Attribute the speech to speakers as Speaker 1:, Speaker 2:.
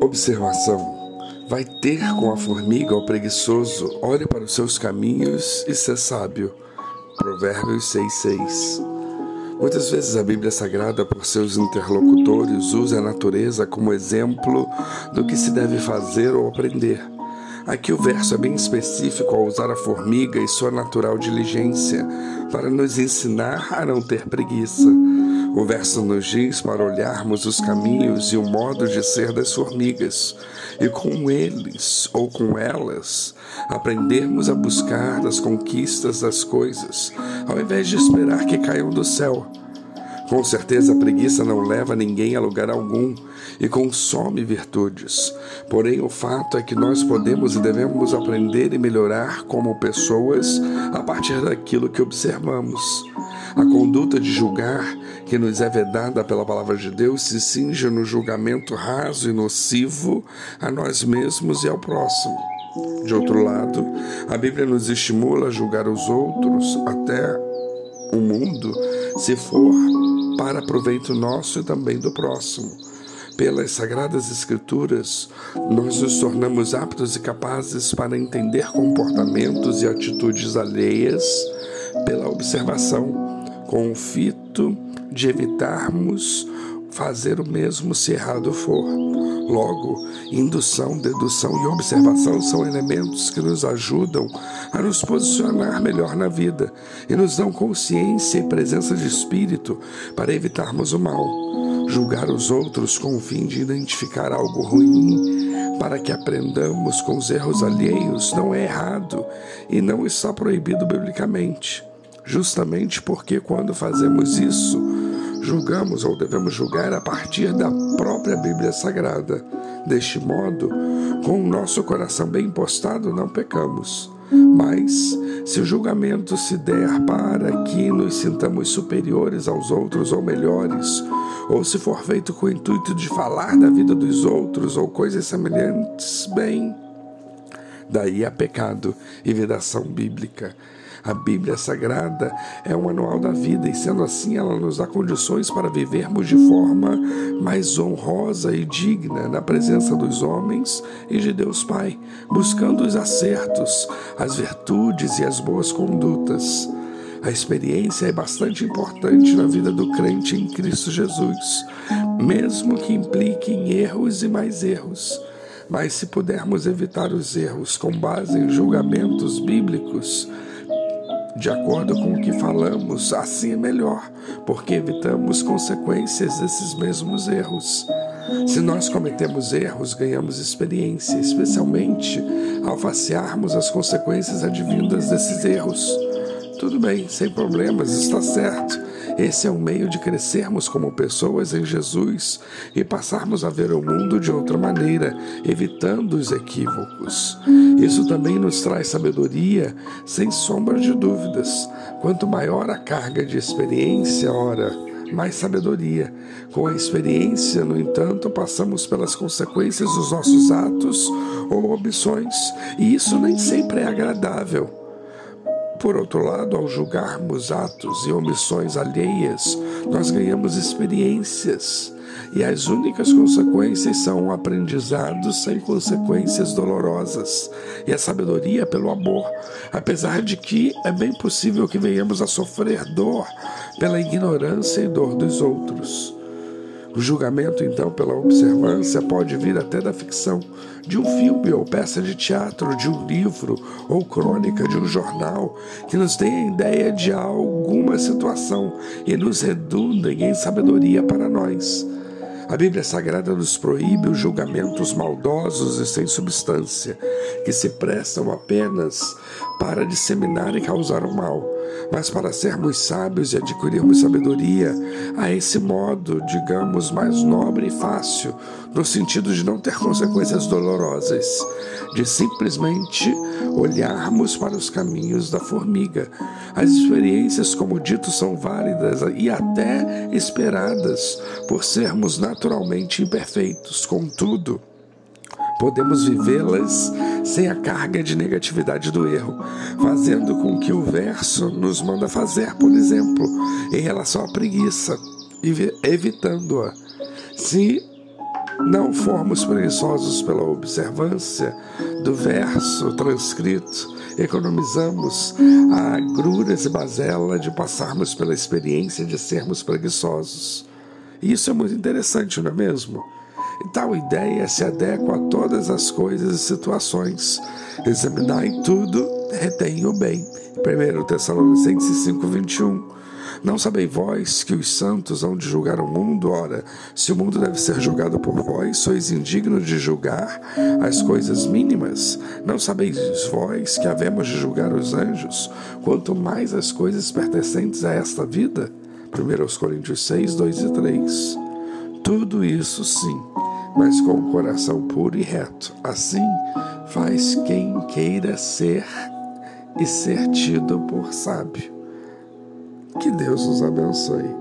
Speaker 1: Observação. Vai ter com a formiga o preguiçoso, olhe para os seus caminhos e ser sábio. Provérbios 6,6 Muitas vezes a Bíblia Sagrada, por seus interlocutores, usa a natureza como exemplo do que se deve fazer ou aprender. Aqui o verso é bem específico ao usar a formiga e sua natural diligência para nos ensinar a não ter preguiça. O verso nos diz para olharmos os caminhos e o modo de ser das formigas, e com eles ou com elas aprendermos a buscar as conquistas das coisas, ao invés de esperar que caiam do céu. Com certeza a preguiça não leva ninguém a lugar algum e consome virtudes. Porém, o fato é que nós podemos e devemos aprender e melhorar como pessoas a partir daquilo que observamos. A conduta de julgar, que nos é vedada pela palavra de Deus, se cinge no julgamento raso e nocivo a nós mesmos e ao próximo. De outro lado, a Bíblia nos estimula a julgar os outros, até o mundo, se for para proveito nosso e também do próximo. Pelas Sagradas Escrituras, nós nos tornamos aptos e capazes para entender comportamentos e atitudes alheias pela observação com o fito de evitarmos fazer o mesmo se errado for. Logo, indução, dedução e observação são elementos que nos ajudam a nos posicionar melhor na vida e nos dão consciência e presença de espírito para evitarmos o mal. Julgar os outros com o fim de identificar algo ruim para que aprendamos com os erros alheios não é errado e não está proibido biblicamente justamente porque quando fazemos isso, julgamos ou devemos julgar a partir da própria Bíblia Sagrada. Deste modo, com o nosso coração bem postado, não pecamos. Mas, se o julgamento se der para que nos sintamos superiores aos outros ou melhores, ou se for feito com o intuito de falar da vida dos outros ou coisas semelhantes, bem, daí há pecado e vedação bíblica. A Bíblia Sagrada é um manual da vida e, sendo assim, ela nos dá condições para vivermos de forma mais honrosa e digna na presença dos homens e de Deus Pai, buscando os acertos, as virtudes e as boas condutas. A experiência é bastante importante na vida do crente em Cristo Jesus, mesmo que implique em erros e mais erros. Mas se pudermos evitar os erros com base em julgamentos bíblicos, de acordo com o que falamos, assim é melhor, porque evitamos consequências desses mesmos erros. Se nós cometemos erros, ganhamos experiência, especialmente ao facearmos as consequências advindas desses erros. Tudo bem, sem problemas, está certo. Esse é um meio de crescermos como pessoas em Jesus e passarmos a ver o mundo de outra maneira, evitando os equívocos. Isso também nos traz sabedoria, sem sombra de dúvidas. Quanto maior a carga de experiência, ora, mais sabedoria. Com a experiência, no entanto, passamos pelas consequências dos nossos atos ou omissões, e isso nem sempre é agradável. Por outro lado, ao julgarmos atos e omissões alheias, nós ganhamos experiências. E as únicas consequências são um aprendizado sem consequências dolorosas e a sabedoria pelo amor, apesar de que é bem possível que venhamos a sofrer dor pela ignorância e dor dos outros. O julgamento, então, pela observância pode vir até da ficção, de um filme ou peça de teatro, de um livro ou crônica de um jornal, que nos dê a ideia de alguma situação e nos redundem em sabedoria para nós. A Bíblia Sagrada nos proíbe os julgamentos maldosos e sem substância, que se prestam apenas para disseminar e causar o mal mas para sermos sábios e adquirirmos sabedoria, a esse modo, digamos, mais nobre e fácil, no sentido de não ter consequências dolorosas, de simplesmente olharmos para os caminhos da formiga. As experiências, como dito, são válidas e até esperadas, por sermos naturalmente imperfeitos. Contudo, podemos vivê-las sem a carga de negatividade do erro, fazendo com que o verso nos manda fazer, por exemplo, em relação à preguiça, evitando-a. Se não formos preguiçosos pela observância do verso transcrito, economizamos a agruras e bazela de passarmos pela experiência de sermos preguiçosos. Isso é muito interessante, não é mesmo? E tal ideia se adequa a todas as coisas e situações. Examinai tudo, retém o bem. 1 Tessalonicenses 5, 21. Não sabeis vós que os santos hão de julgar o mundo? Ora, se o mundo deve ser julgado por vós, sois indignos de julgar as coisas mínimas? Não sabeis vós que havemos de julgar os anjos, quanto mais as coisas pertencentes a esta vida? 1 Coríntios 6, 2 e 3. Tudo isso sim, mas com o coração puro e reto. Assim faz quem queira ser e ser tido por sábio. Que Deus nos abençoe.